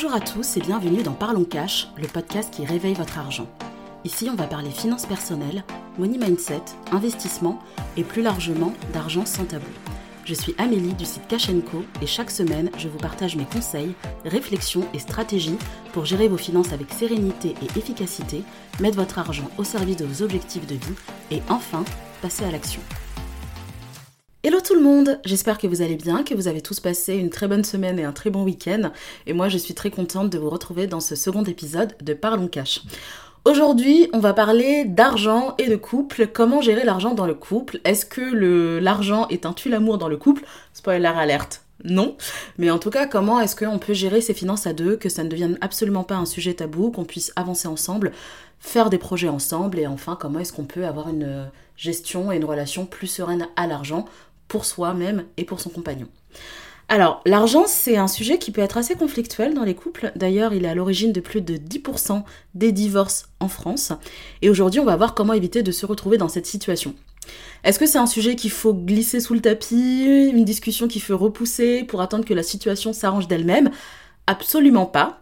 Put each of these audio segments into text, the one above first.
Bonjour à tous et bienvenue dans Parlons Cash, le podcast qui réveille votre argent. Ici, on va parler finances personnelles, money mindset, investissement et plus largement d'argent sans tabou. Je suis Amélie du site Cash et chaque semaine, je vous partage mes conseils, réflexions et stratégies pour gérer vos finances avec sérénité et efficacité, mettre votre argent au service de vos objectifs de vie et enfin passer à l'action. Hello tout le monde, j'espère que vous allez bien, que vous avez tous passé une très bonne semaine et un très bon week-end. Et moi je suis très contente de vous retrouver dans ce second épisode de Parlons Cash. Aujourd'hui, on va parler d'argent et de couple. Comment gérer l'argent dans le couple? Est-ce que l'argent est un tue-l'amour dans le couple? Spoiler alerte. Non, mais en tout cas, comment est-ce qu'on peut gérer ses finances à deux, que ça ne devienne absolument pas un sujet tabou, qu'on puisse avancer ensemble, faire des projets ensemble, et enfin, comment est-ce qu'on peut avoir une gestion et une relation plus sereine à l'argent pour soi-même et pour son compagnon. Alors, l'argent, c'est un sujet qui peut être assez conflictuel dans les couples. D'ailleurs, il est à l'origine de plus de 10% des divorces en France. Et aujourd'hui, on va voir comment éviter de se retrouver dans cette situation. Est-ce que c'est un sujet qu'il faut glisser sous le tapis, une discussion qu'il faut repousser pour attendre que la situation s'arrange d'elle-même? Absolument pas.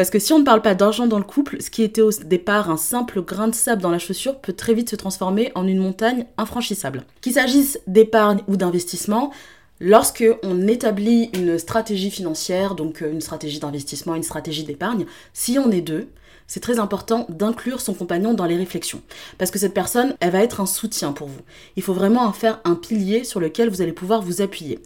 Parce que si on ne parle pas d'argent dans le couple, ce qui était au départ un simple grain de sable dans la chaussure peut très vite se transformer en une montagne infranchissable. Qu'il s'agisse d'épargne ou d'investissement, Lorsque on établit une stratégie financière, donc euh, une stratégie d'investissement, une stratégie d'épargne, si on est deux, c'est très important d'inclure son compagnon dans les réflexions. Parce que cette personne, elle va être un soutien pour vous. Il faut vraiment en faire un pilier sur lequel vous allez pouvoir vous appuyer.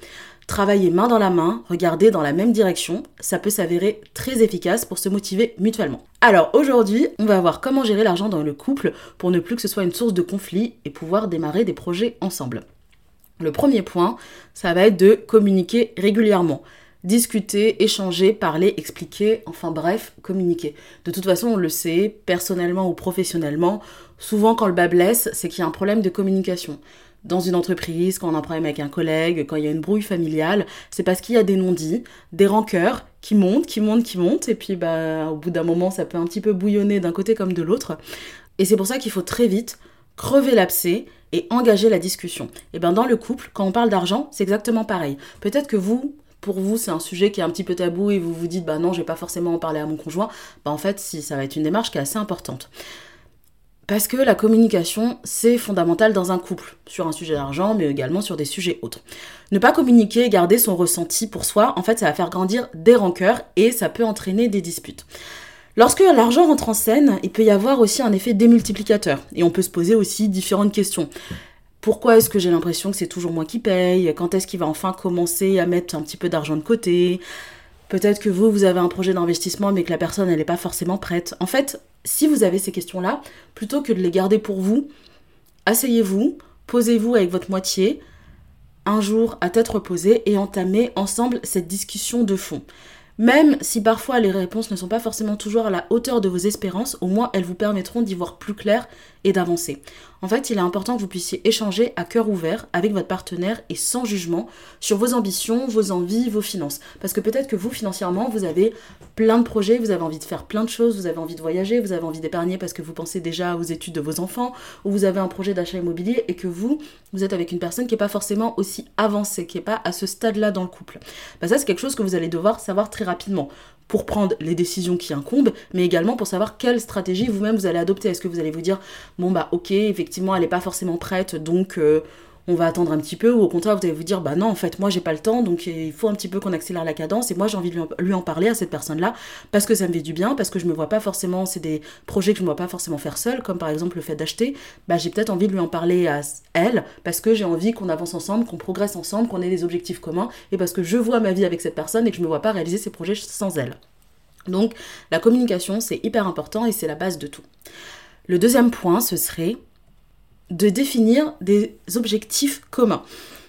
Travailler main dans la main, regarder dans la même direction, ça peut s'avérer très efficace pour se motiver mutuellement. Alors aujourd'hui, on va voir comment gérer l'argent dans le couple pour ne plus que ce soit une source de conflit et pouvoir démarrer des projets ensemble. Le premier point, ça va être de communiquer régulièrement. Discuter, échanger, parler, expliquer, enfin bref, communiquer. De toute façon, on le sait, personnellement ou professionnellement, souvent quand le bas blesse, c'est qu'il y a un problème de communication dans une entreprise, quand on a un problème avec un collègue, quand il y a une brouille familiale, c'est parce qu'il y a des non-dits, des rancœurs qui montent, qui montent, qui montent, et puis bah, au bout d'un moment, ça peut un petit peu bouillonner d'un côté comme de l'autre. Et c'est pour ça qu'il faut très vite crever l'abcès et engager la discussion. Et bien dans le couple, quand on parle d'argent, c'est exactement pareil. Peut-être que vous, pour vous, c'est un sujet qui est un petit peu tabou et vous vous dites, bah non, je vais pas forcément en parler à mon conjoint. Bah en fait, si, ça va être une démarche qui est assez importante. Parce que la communication, c'est fondamental dans un couple, sur un sujet d'argent, mais également sur des sujets autres. Ne pas communiquer garder son ressenti pour soi, en fait, ça va faire grandir des rancœurs et ça peut entraîner des disputes. Lorsque l'argent rentre en scène, il peut y avoir aussi un effet démultiplicateur. Et on peut se poser aussi différentes questions. Pourquoi est-ce que j'ai l'impression que c'est toujours moi qui paye? Quand est-ce qu'il va enfin commencer à mettre un petit peu d'argent de côté? Peut-être que vous, vous avez un projet d'investissement, mais que la personne, elle n'est pas forcément prête. En fait, si vous avez ces questions-là, plutôt que de les garder pour vous, asseyez-vous, posez-vous avec votre moitié, un jour à tête reposée, et entamez ensemble cette discussion de fond. Même si parfois les réponses ne sont pas forcément toujours à la hauteur de vos espérances, au moins elles vous permettront d'y voir plus clair et d'avancer. En fait, il est important que vous puissiez échanger à cœur ouvert avec votre partenaire et sans jugement sur vos ambitions, vos envies, vos finances. Parce que peut-être que vous, financièrement, vous avez plein de projets, vous avez envie de faire plein de choses, vous avez envie de voyager, vous avez envie d'épargner parce que vous pensez déjà aux études de vos enfants, ou vous avez un projet d'achat immobilier et que vous, vous êtes avec une personne qui n'est pas forcément aussi avancée, qui n'est pas à ce stade-là dans le couple. Bah ça, c'est quelque chose que vous allez devoir savoir très rapidement pour prendre les décisions qui incombent, mais également pour savoir quelle stratégie vous-même vous allez adopter. Est-ce que vous allez vous dire, bon bah ok, effectivement elle n'est pas forcément prête, donc euh, on va attendre un petit peu, ou au contraire vous allez vous dire, bah non en fait moi j'ai pas le temps, donc il faut un petit peu qu'on accélère la cadence, et moi j'ai envie de lui en, parler à cette personne-là, parce que ça me fait du bien, parce que je me vois pas forcément, c'est des projets que je ne vois pas forcément faire seul, comme par exemple le fait d'acheter, bah j'ai peut-être envie de lui en parler à elle, parce que j'ai envie qu'on avance ensemble, qu'on progresse ensemble, qu'on ait des objectifs communs, et parce que je vois ma vie avec cette personne et que je me vois pas réaliser ces projets sans elle. Donc la communication, c'est hyper important et c'est la base de tout. Le deuxième point, ce serait de définir des objectifs communs.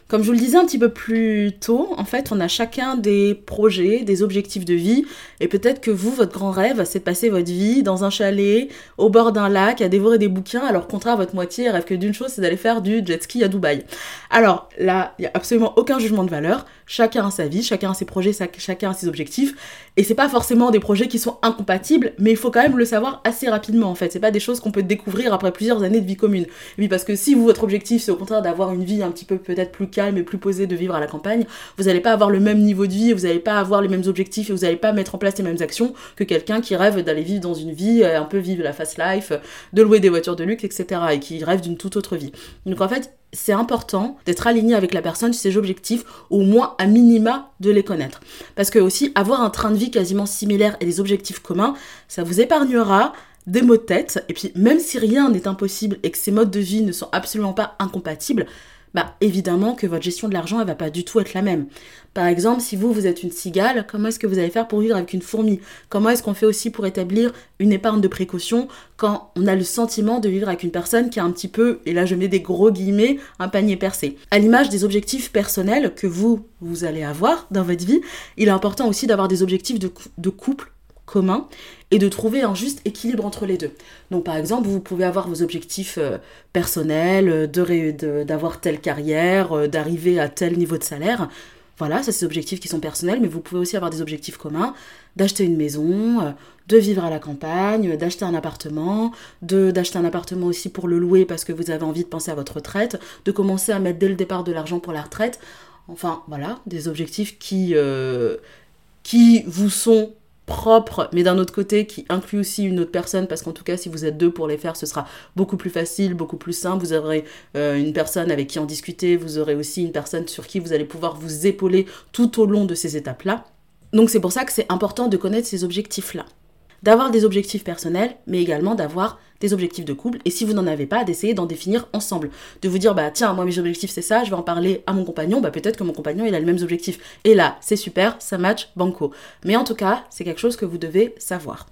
Comme je vous le disais un petit peu plus tôt, en fait, on a chacun des projets, des objectifs de vie, et peut-être que vous, votre grand rêve, c'est de passer votre vie dans un chalet, au bord d'un lac, à dévorer des bouquins, alors contraire, votre moitié rêve que d'une chose, c'est d'aller faire du jet ski à Dubaï. Alors là, il n'y a absolument aucun jugement de valeur, chacun a sa vie, chacun a ses projets, chacun a ses objectifs, et c'est pas forcément des projets qui sont incompatibles, mais il faut quand même le savoir assez rapidement, en fait. C'est pas des choses qu'on peut découvrir après plusieurs années de vie commune. Oui, parce que si vous, votre objectif, c'est au contraire d'avoir une vie un petit peu peut-être plus calme et plus posé de vivre à la campagne, vous n'allez pas avoir le même niveau de vie, vous n'allez pas avoir les mêmes objectifs et vous n'allez pas mettre en place les mêmes actions que quelqu'un qui rêve d'aller vivre dans une vie, euh, un peu vivre la fast life, de louer des voitures de luxe, etc. et qui rêve d'une toute autre vie. Donc en fait, c'est important d'être aligné avec la personne sur ses objectifs, au moins à minima de les connaître. Parce que aussi, avoir un train de vie quasiment similaire et des objectifs communs, ça vous épargnera des maux de tête. Et puis, même si rien n'est impossible et que ces modes de vie ne sont absolument pas incompatibles, bah évidemment que votre gestion de l'argent, elle va pas du tout être la même. Par exemple, si vous, vous êtes une cigale, comment est-ce que vous allez faire pour vivre avec une fourmi? Comment est-ce qu'on fait aussi pour établir une épargne de précaution quand on a le sentiment de vivre avec une personne qui a un petit peu, et là je mets des gros guillemets, un panier percé? À l'image des objectifs personnels que vous, vous allez avoir dans votre vie, il est important aussi d'avoir des objectifs de, de couple commun et de trouver un juste équilibre entre les deux. Donc par exemple, vous pouvez avoir vos objectifs euh, personnels, euh, d'avoir telle carrière, euh, d'arriver à tel niveau de salaire. Voilà, ça c'est des objectifs qui sont personnels, mais vous pouvez aussi avoir des objectifs communs, d'acheter une maison, de vivre à la campagne, d'acheter un appartement, de d'acheter un appartement aussi pour le louer parce que vous avez envie de penser à votre retraite, de commencer à mettre dès le départ de l'argent pour la retraite. Enfin, voilà, des objectifs qui, qui vous sont propre, mais d'un autre côté qui inclut aussi une autre personne, parce qu'en tout cas, si vous êtes deux pour les faire, ce sera beaucoup plus facile, beaucoup plus simple. Vous aurez euh, une personne avec qui en discuter, vous aurez aussi une personne sur qui vous allez pouvoir vous épauler tout au long de ces étapes-là. Donc c'est pour ça que c'est important de connaître ces objectifs-là d'avoir des objectifs personnels, mais également d'avoir des objectifs de couple. Et si vous n'en avez pas, d'essayer d'en définir ensemble. De vous dire, bah tiens, moi mes objectifs c'est ça, je vais en parler à mon compagnon, bah peut-être que mon compagnon il a les mêmes objectifs. Et là, c'est super, ça match, banco. Mais en tout cas, c'est quelque chose que vous devez savoir.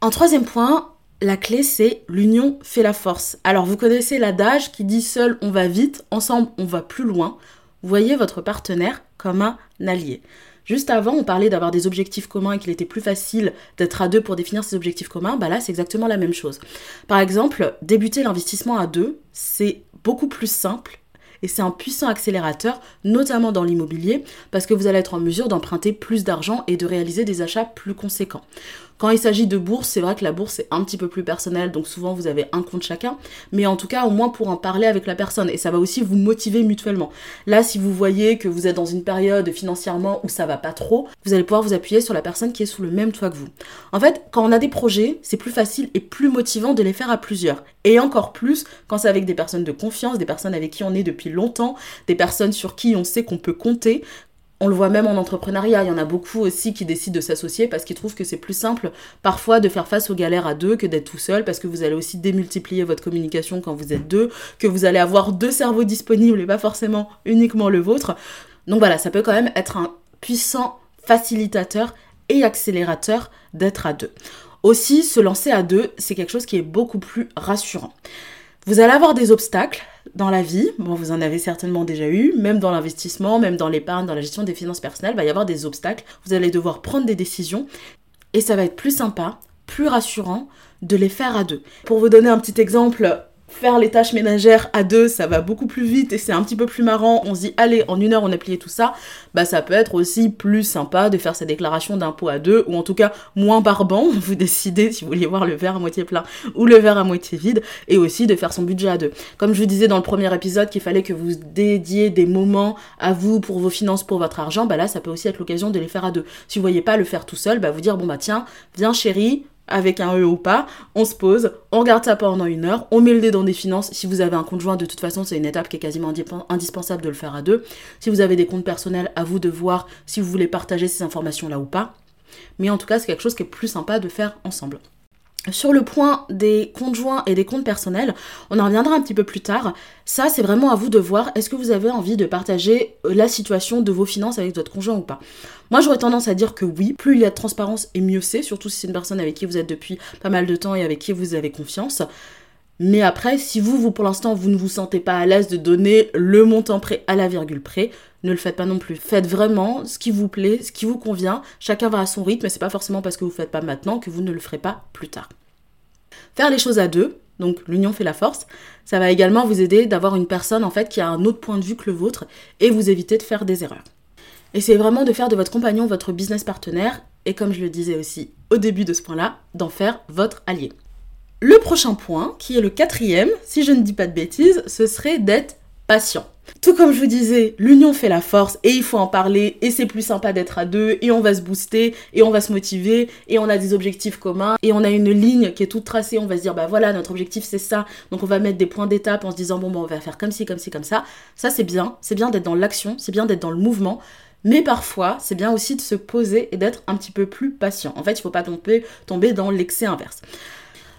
En troisième point, la clé c'est l'union fait la force. Alors vous connaissez l'adage qui dit seul on va vite, ensemble on va plus loin. Voyez votre partenaire comme un allié. Juste avant, on parlait d'avoir des objectifs communs et qu'il était plus facile d'être à deux pour définir ces objectifs communs. Bah là, c'est exactement la même chose. Par exemple, débuter l'investissement à deux, c'est beaucoup plus simple et c'est un puissant accélérateur, notamment dans l'immobilier, parce que vous allez être en mesure d'emprunter plus d'argent et de réaliser des achats plus conséquents. Quand il s'agit de bourse, c'est vrai que la bourse est un petit peu plus personnelle, donc souvent vous avez un compte chacun, mais en tout cas au moins pour en parler avec la personne, et ça va aussi vous motiver mutuellement. Là, si vous voyez que vous êtes dans une période financièrement où ça va pas trop, vous allez pouvoir vous appuyer sur la personne qui est sous le même toit que vous. En fait, quand on a des projets, c'est plus facile et plus motivant de les faire à plusieurs, et encore plus quand c'est avec des personnes de confiance, des personnes avec qui on est depuis longtemps, des personnes sur qui on sait qu'on peut compter, on le voit même en entrepreneuriat, il y en a beaucoup aussi qui décident de s'associer parce qu'ils trouvent que c'est plus simple parfois de faire face aux galères à deux que d'être tout seul parce que vous allez aussi démultiplier votre communication quand vous êtes deux, que vous allez avoir deux cerveaux disponibles et pas forcément uniquement le vôtre. Donc voilà, ça peut quand même être un puissant facilitateur et accélérateur d'être à deux. Aussi, se lancer à deux, c'est quelque chose qui est beaucoup plus rassurant. Vous allez avoir des obstacles dans la vie, vous en avez certainement déjà eu, même dans l'investissement, même dans l'épargne, dans la gestion des finances personnelles, il va y avoir des obstacles, vous allez devoir prendre des décisions et ça va être plus sympa, plus rassurant de les faire à deux. Pour vous donner un petit exemple faire les tâches ménagères à deux, ça va beaucoup plus vite et c'est un petit peu plus marrant. On se dit, allez, en une heure, on a plié tout ça. Bah, ça peut être aussi plus sympa de faire sa déclaration d'impôt à deux, ou en tout cas moins barbant. Vous décidez si vous voulez voir le verre à moitié plein ou le verre à moitié vide, et aussi de faire son budget à deux. Comme je vous disais dans le premier épisode qu'il fallait que vous dédiez des moments à vous pour vos finances, pour votre argent, bah là, ça peut aussi être l'occasion de les faire à deux. Si vous voyez pas le faire tout seul, bah vous dire, bon bah tiens, viens chérie, avec un E ou pas, on se pose, on regarde ça pendant une heure, on met le dé dans des finances. Si vous avez un conjoint, de toute façon, c'est une étape qui est quasiment indispensable de le faire à deux. Si vous avez des comptes personnels, à vous de voir si vous voulez partager ces informations-là ou pas. Mais en tout cas, c'est quelque chose qui est plus sympa de faire ensemble. Sur le point des conjoints et des comptes personnels, on en reviendra un petit peu plus tard. Ça, c'est vraiment à vous de voir. Est-ce que vous avez envie de partager euh, la situation de vos finances avec votre conjoint ou pas? Moi, j'aurais tendance à dire que oui. Plus il y a de transparence et mieux c'est, surtout si c'est une personne avec qui vous êtes depuis pas mal de temps et avec qui vous avez confiance. Mais après, si vous, vous pour l'instant, vous ne vous sentez pas à l'aise de donner le montant prêt à la virgule près, ne le faites pas non plus. Faites vraiment ce qui vous plaît, ce qui vous convient. Chacun va à son rythme, mais c'est pas forcément parce que vous ne faites pas maintenant que vous ne le ferez pas plus tard. Faire les choses à deux, donc l'union fait la force, ça va également vous aider d'avoir une personne en fait qui a un autre point de vue que le vôtre et vous éviter de faire des erreurs. Essayez vraiment de faire de votre compagnon votre business partenaire et comme je le disais aussi au début de ce point-là, d'en faire votre allié. Le prochain point, qui est le quatrième, si je ne dis pas de bêtises, ce serait d'être patient. Tout comme je vous disais, l'union fait la force et il faut en parler et c'est plus sympa d'être à deux et on va se booster et on va se motiver et on a des objectifs communs et on a une ligne qui est toute tracée, on va se dire bah voilà notre objectif c'est ça, donc on va mettre des points d'étape en se disant bon bah on va faire comme ci, comme ci, comme ça. Ça c'est bien, c'est bien d'être dans l'action, c'est bien d'être dans le mouvement, mais parfois, c'est bien aussi de se poser et d'être un petit peu plus patient. En fait, il faut pas tomber dans l'excès inverse.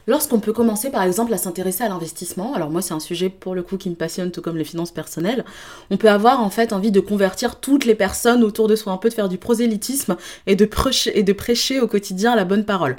Lorsqu'on peut commencer par exemple à s'intéresser à l'investissement, alors moi c'est un sujet pour le coup qui me passionne tout comme les finances personnelles, on peut avoir en fait envie de convertir toutes les personnes autour de soi, un peu de faire du prosélytisme et de prêcher, et de prêcher au quotidien la bonne parole.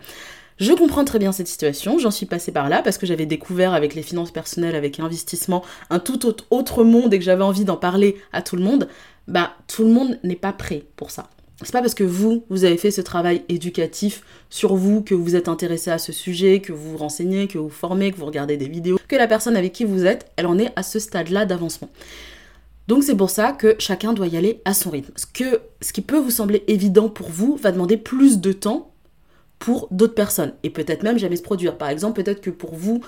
Je comprends très bien cette situation, j'en suis passée par là parce que j'avais découvert avec les finances personnelles, avec l'investissement, un tout autre monde et que j'avais envie d'en parler à tout le monde. Bah, tout le monde n'est pas prêt pour ça. C'est pas parce que vous, vous avez fait ce travail éducatif sur vous, que vous êtes intéressé à ce sujet, que vous vous renseignez, que vous formez, que vous regardez des vidéos, que la personne avec qui vous êtes, elle en est à ce stade-là d'avancement. Donc c'est pour ça que chacun doit y aller à son rythme. Ce, que, ce qui peut vous sembler évident pour vous va demander plus de temps pour d'autres personnes et peut-être même jamais se produire. Par exemple, peut-être que pour vous,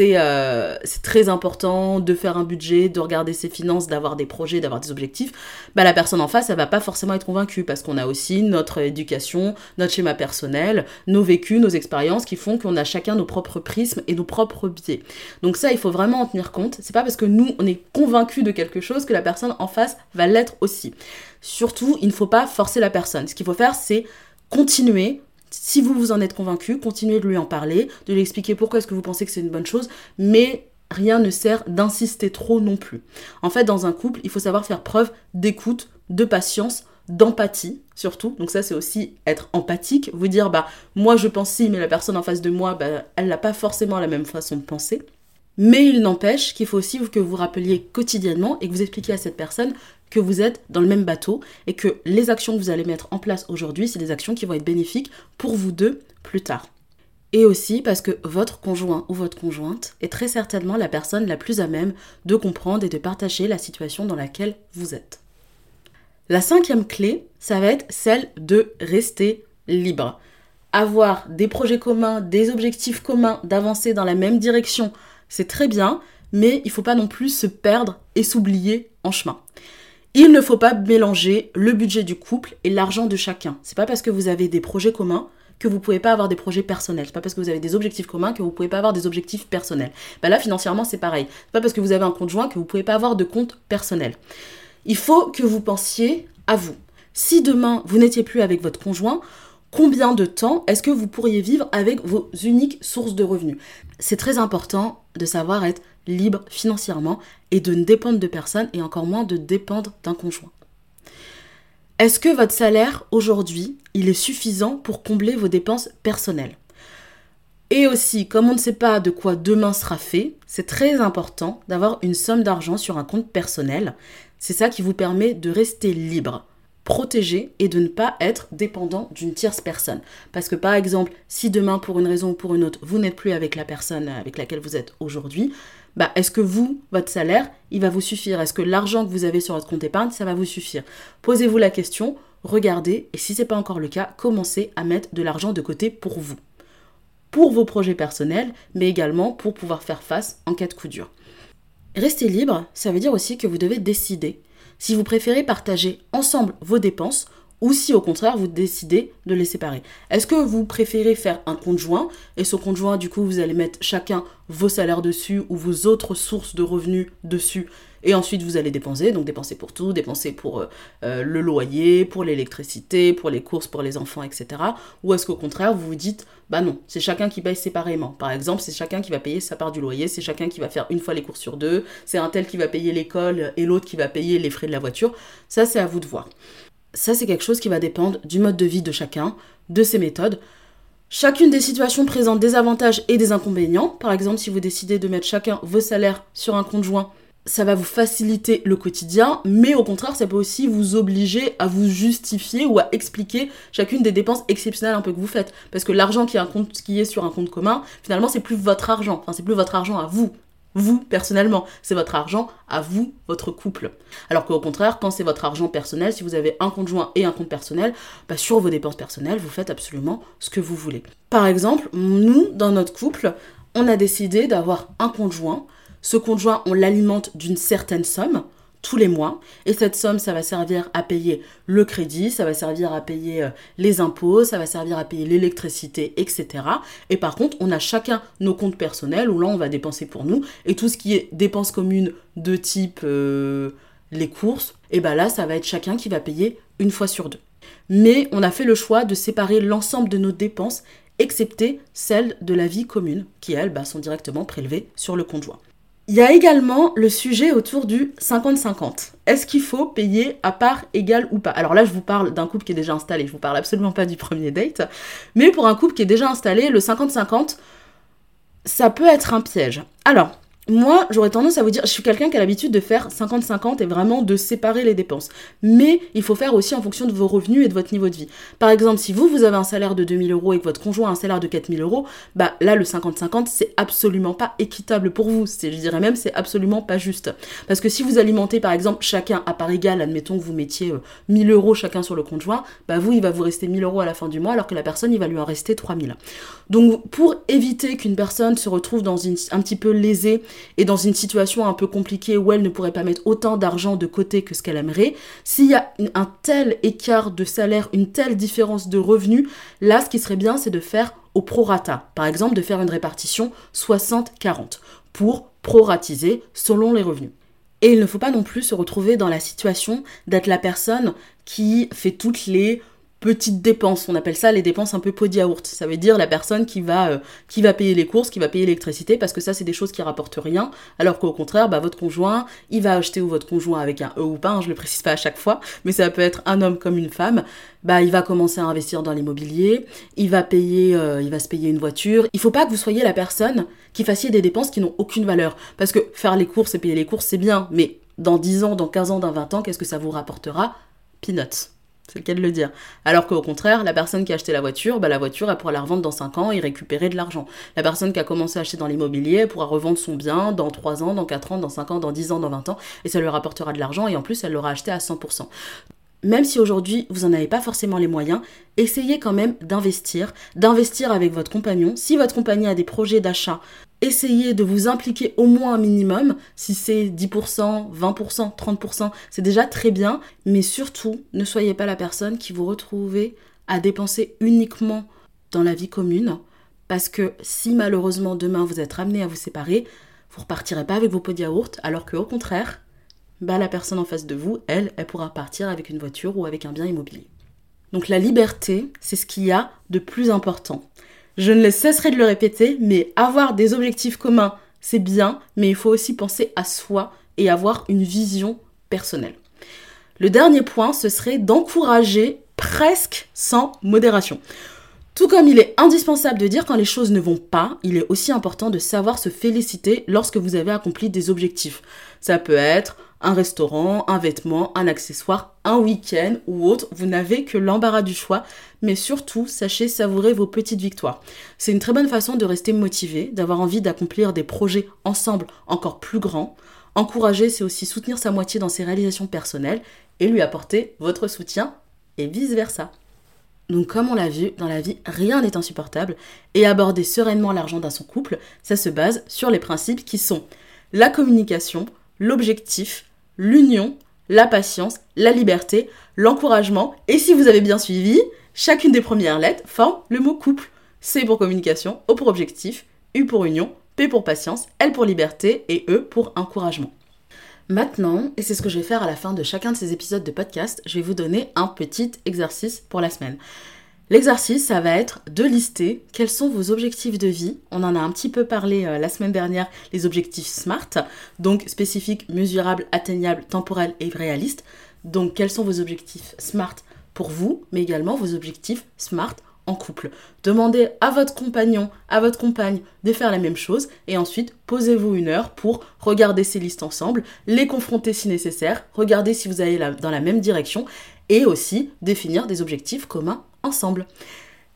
euh, c'est très important de faire un budget, de regarder ses finances, d'avoir des projets, d'avoir des objectifs. Bah, la personne en face, elle va pas forcément être convaincue parce qu'on a aussi notre éducation, notre schéma personnel, nos vécus, nos expériences qui font qu'on a chacun nos propres prismes et nos propres biais. Donc ça, il faut vraiment en tenir compte. C'est pas parce que nous, on est convaincu de quelque chose que la personne en face va l'être aussi. Surtout, il ne faut pas forcer la personne. Ce qu'il faut faire, c'est continuer si vous vous en êtes convaincu, continuez de lui en parler, de lui expliquer pourquoi est-ce que vous pensez que c'est une bonne chose, mais rien ne sert d'insister trop non plus. En fait, dans un couple, il faut savoir faire preuve d'écoute, de patience, d'empathie surtout. Donc ça c'est aussi être empathique, vous dire bah moi je pense si mais la personne en face de moi bah, elle n'a pas forcément la même façon de penser. Mais il n'empêche qu'il faut aussi que vous rappeliez quotidiennement et que vous expliquiez à cette personne que vous êtes dans le même bateau et que les actions que vous allez mettre en place aujourd'hui, c'est des actions qui vont être bénéfiques pour vous deux plus tard. Et aussi parce que votre conjoint ou votre conjointe est très certainement la personne la plus à même de comprendre et de partager la situation dans laquelle vous êtes. La cinquième clé, ça va être celle de rester libre. Avoir des projets communs, des objectifs communs, d'avancer dans la même direction, c'est très bien, mais il ne faut pas non plus se perdre et s'oublier en chemin. Il ne faut pas mélanger le budget du couple et l'argent de chacun. C'est pas parce que vous avez des projets communs que vous pouvez pas avoir des projets personnels. C'est pas parce que vous avez des objectifs communs que vous pouvez pas avoir des objectifs personnels. Bah là, financièrement, c'est pareil. C'est pas parce que vous avez un compte joint que vous pouvez pas avoir de compte personnel. Il faut que vous pensiez à vous. Si demain vous n'étiez plus avec votre conjoint, combien de temps est-ce que vous pourriez vivre avec vos uniques sources de revenus? C'est très important de savoir être libre financièrement et de ne dépendre de personne et encore moins de dépendre d'un conjoint. Est-ce que votre salaire aujourd'hui, il est suffisant pour combler vos dépenses personnelles? Et aussi, comme on ne sait pas de quoi demain sera fait, c'est très important d'avoir une somme d'argent sur un compte personnel. C'est ça qui vous permet de rester libre protéger et de ne pas être dépendant d'une tierce personne. Parce que par exemple, si demain, pour une raison ou pour une autre, vous n'êtes plus avec la personne avec laquelle vous êtes aujourd'hui, bah, est-ce que vous, votre salaire, il va vous suffire? Est-ce que l'argent que vous avez sur votre compte épargne, ça va vous suffire? Posez-vous la question, regardez, et si ce n'est pas encore le cas, commencez à mettre de l'argent de côté pour vous. Pour vos projets personnels, mais également pour pouvoir faire face en cas de coup dur. Rester libre, ça veut dire aussi que vous devez décider si vous préférez partager ensemble vos dépenses ou si au contraire vous décidez de les séparer. Est-ce que vous préférez faire un compte joint et ce compte joint du coup vous allez mettre chacun vos salaires dessus ou vos autres sources de revenus dessus et ensuite vous allez dépenser, donc dépenser pour tout, dépenser pour euh, euh, le loyer, pour l'électricité, pour les courses pour les enfants, etc. Ou est-ce qu'au contraire vous vous dites bah non, c'est chacun qui paye séparément. Par exemple, c'est chacun qui va payer sa part du loyer, c'est chacun qui va faire une fois les courses sur deux, c'est un tel qui va payer l'école et l'autre qui va payer les frais de la voiture. Ça c'est à vous de voir. Ça, c'est quelque chose qui va dépendre du mode de vie de chacun, de ses méthodes. Chacune des situations présente des avantages et des inconvénients. Par exemple, si vous décidez de mettre chacun vos salaires sur un compte joint, ça va vous faciliter le quotidien, mais au contraire, ça peut aussi vous obliger à vous justifier ou à expliquer chacune des dépenses exceptionnelles un peu que vous faites. Parce que l'argent qui, est sur un compte commun, finalement, c'est plus votre argent. Enfin, c'est plus votre argent à vous vous personnellement. C'est votre argent à vous, votre couple. Alors qu'au contraire, quand c'est votre argent personnel, si vous avez un conjoint et un compte personnel, bah sur vos dépenses personnelles, vous faites absolument ce que vous voulez. Par exemple, nous, dans notre couple, on a décidé d'avoir un conjoint Ce conjoint, on l'alimente d'une certaine somme tous les mois. Et cette somme, ça va servir à payer le crédit, ça va servir à payer euh, les impôts, ça va servir à payer l'électricité, etc. Et par contre, on a chacun nos comptes personnels où là, on va dépenser pour nous. Et tout ce qui est dépenses communes de type euh, les courses, et ben là, ça va être chacun qui va payer une fois sur deux. Mais on a fait le choix de séparer l'ensemble de nos dépenses excepté celles de la vie commune, qui elles bah, sont directement prélevées sur le conjoint. Il y a également le sujet autour du 50-50. Est-ce qu'il faut payer à part égale ou pas? Alors là, je vous parle d'un couple qui est déjà installé, je vous parle absolument pas du premier date, mais pour un couple qui est déjà installé, le 50-50, ça peut être un piège. Alors, moi, j'aurais tendance à vous dire, je suis quelqu'un qui a l'habitude de faire 50-50 et vraiment de séparer les dépenses. Mais il faut faire aussi en fonction de vos revenus et de votre niveau de vie. Par exemple, si vous, vous avez un salaire de 2000 euros et que votre conjoint a un salaire de 4000 euros, bah là, le 50-50, c'est absolument pas équitable pour vous. Je dirais même, c'est absolument pas juste. Parce que si vous alimentez, par exemple, chacun à part égale, admettons que vous mettiez 1000 euh, euros chacun sur le conjoint, bah vous, il va vous rester 1000 euros à la fin du mois, alors que la personne, il va lui en rester 3000. Donc, pour éviter qu'une personne se retrouve dans une, un petit peu lésée, et dans une situation un peu compliquée où elle ne pourrait pas mettre autant d'argent de côté que ce qu'elle aimerait, s'il y a un tel écart de salaire, une telle différence de revenus, là ce qui serait bien c'est de faire au prorata. Par exemple de faire une répartition 60-40 pour proratiser selon les revenus. Et il ne faut pas non plus se retrouver dans la situation d'être la personne qui fait toutes les petites dépenses. On appelle ça les dépenses un peu pot. Ça veut dire la personne qui va, euh, qui va payer les courses, qui va payer l'électricité, parce que ça, c'est des choses qui rapportent rien. Alors qu'au contraire, bah, votre conjoint, il va acheter ou votre conjoint avec un E ou pas, hein, je le précise pas à chaque fois, mais ça peut être un homme comme une femme. Bah, il va commencer à investir dans l'immobilier, il va payer, euh, il va se payer une voiture. Il faut pas que vous soyez la personne qui fassiez des dépenses qui n'ont aucune valeur. Parce que faire les courses et payer les courses, c'est bien, mais dans 10 ans, dans 15 ans, dans 20 ans, qu'est-ce que ça vous rapportera? Peanuts. C'est le de le dire. Alors qu'au contraire, la personne qui a acheté la voiture, bah, la voiture, elle pourra la revendre dans 5 ans et récupérer de l'argent. La personne qui a commencé à acheter dans l'immobilier, pourra revendre son bien dans 3 ans, dans 4 ans, dans 5 ans, dans 10 ans, dans 20 ans, et ça lui rapportera de l'argent, et en plus, elle l'aura acheté à 100%. Même si aujourd'hui vous n'en avez pas forcément les moyens, essayez quand même d'investir, d'investir avec votre compagnon. Si votre compagnon a des projets d'achat essayez de vous impliquer au moins un minimum. Si c'est 10%, 20%, 30%, c'est déjà très bien. Mais surtout, ne soyez pas la personne qui vous retrouvez à dépenser uniquement dans la vie commune. Parce que si malheureusement demain vous êtes amené à vous séparer, vous repartirez pas avec vos pots de yaourt, alors qu'au contraire, bah, la personne en face de vous, elle, elle pourra partir avec une voiture ou avec un bien immobilier. Donc la liberté, c'est ce qu'il y a de plus important. Je ne cesserai de le répéter, mais avoir des objectifs communs, c'est bien, mais il faut aussi penser à soi et avoir une vision personnelle. Le dernier point, ce serait d'encourager presque sans modération. Tout comme il est indispensable de dire quand les choses ne vont pas, il est aussi important de savoir se féliciter lorsque vous avez accompli des objectifs. Ça peut être un restaurant, un vêtement, un accessoire, un week-end ou autre, vous n'avez que l'embarras du choix, mais surtout sachez savourer vos petites victoires. C'est une très bonne façon de rester motivé, d'avoir envie d'accomplir des projets ensemble encore plus grands. Encourager, c'est aussi soutenir sa moitié dans ses réalisations personnelles et lui apporter votre soutien et vice-versa. Donc comme on l'a vu, dans la vie, rien n'est insupportable et aborder sereinement l'argent dans son couple, ça se base sur les principes qui sont la communication, l'objectif, l'union, la patience, la liberté, l'encouragement, et si vous avez bien suivi, chacune des premières lettres forme le mot couple. C pour communication, O pour objectif, U pour union, P pour patience, L pour liberté et E pour encouragement. Maintenant, et c'est ce que je vais faire à la fin de chacun de ces épisodes de podcast, je vais vous donner un petit exercice pour la semaine. L'exercice, ça va être de lister quels sont vos objectifs de vie. On en a un petit peu parlé euh, la semaine dernière, les objectifs SMART, donc spécifiques, mesurables, atteignables, temporels et réalistes. Donc quels sont vos objectifs SMART pour vous, mais également vos objectifs SMART en couple? Demandez à votre compagnon, à votre compagne de faire la même chose et ensuite posez-vous une heure pour regarder ces listes ensemble, les confronter si nécessaire, regarder si vous allez dans la même direction et aussi définir des objectifs communs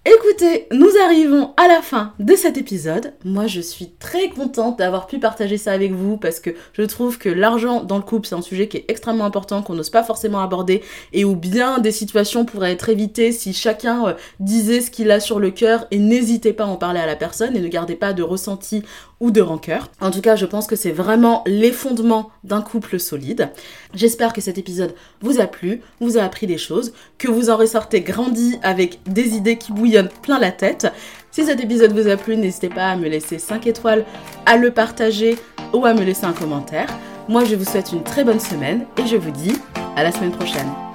Écoutez, nous arrivons à la fin de cet épisode. Moi, je suis très contente d'avoir pu partager ça avec vous parce que je trouve que l'argent dans le couple, c'est un sujet qui est extrêmement important, qu'on n'ose pas forcément aborder et où bien des situations pourraient être évitées si chacun euh, disait ce qu'il a sur le cœur et n'hésitez pas à en parler à la personne et ne gardez pas de ressenti ou de rancœur. En tout cas, je pense que c'est vraiment les fondements d'un couple solide. J'espère que cet épisode vous a plu, vous a appris des choses, que vous en ressortez grandi avec des idées qui bouillonnent plein la tête. Si cet épisode vous a plu, n'hésitez pas à me laisser 5 étoiles, à le partager ou à me laisser un commentaire. Moi, je vous souhaite une très bonne semaine et je vous dis à la semaine prochaine.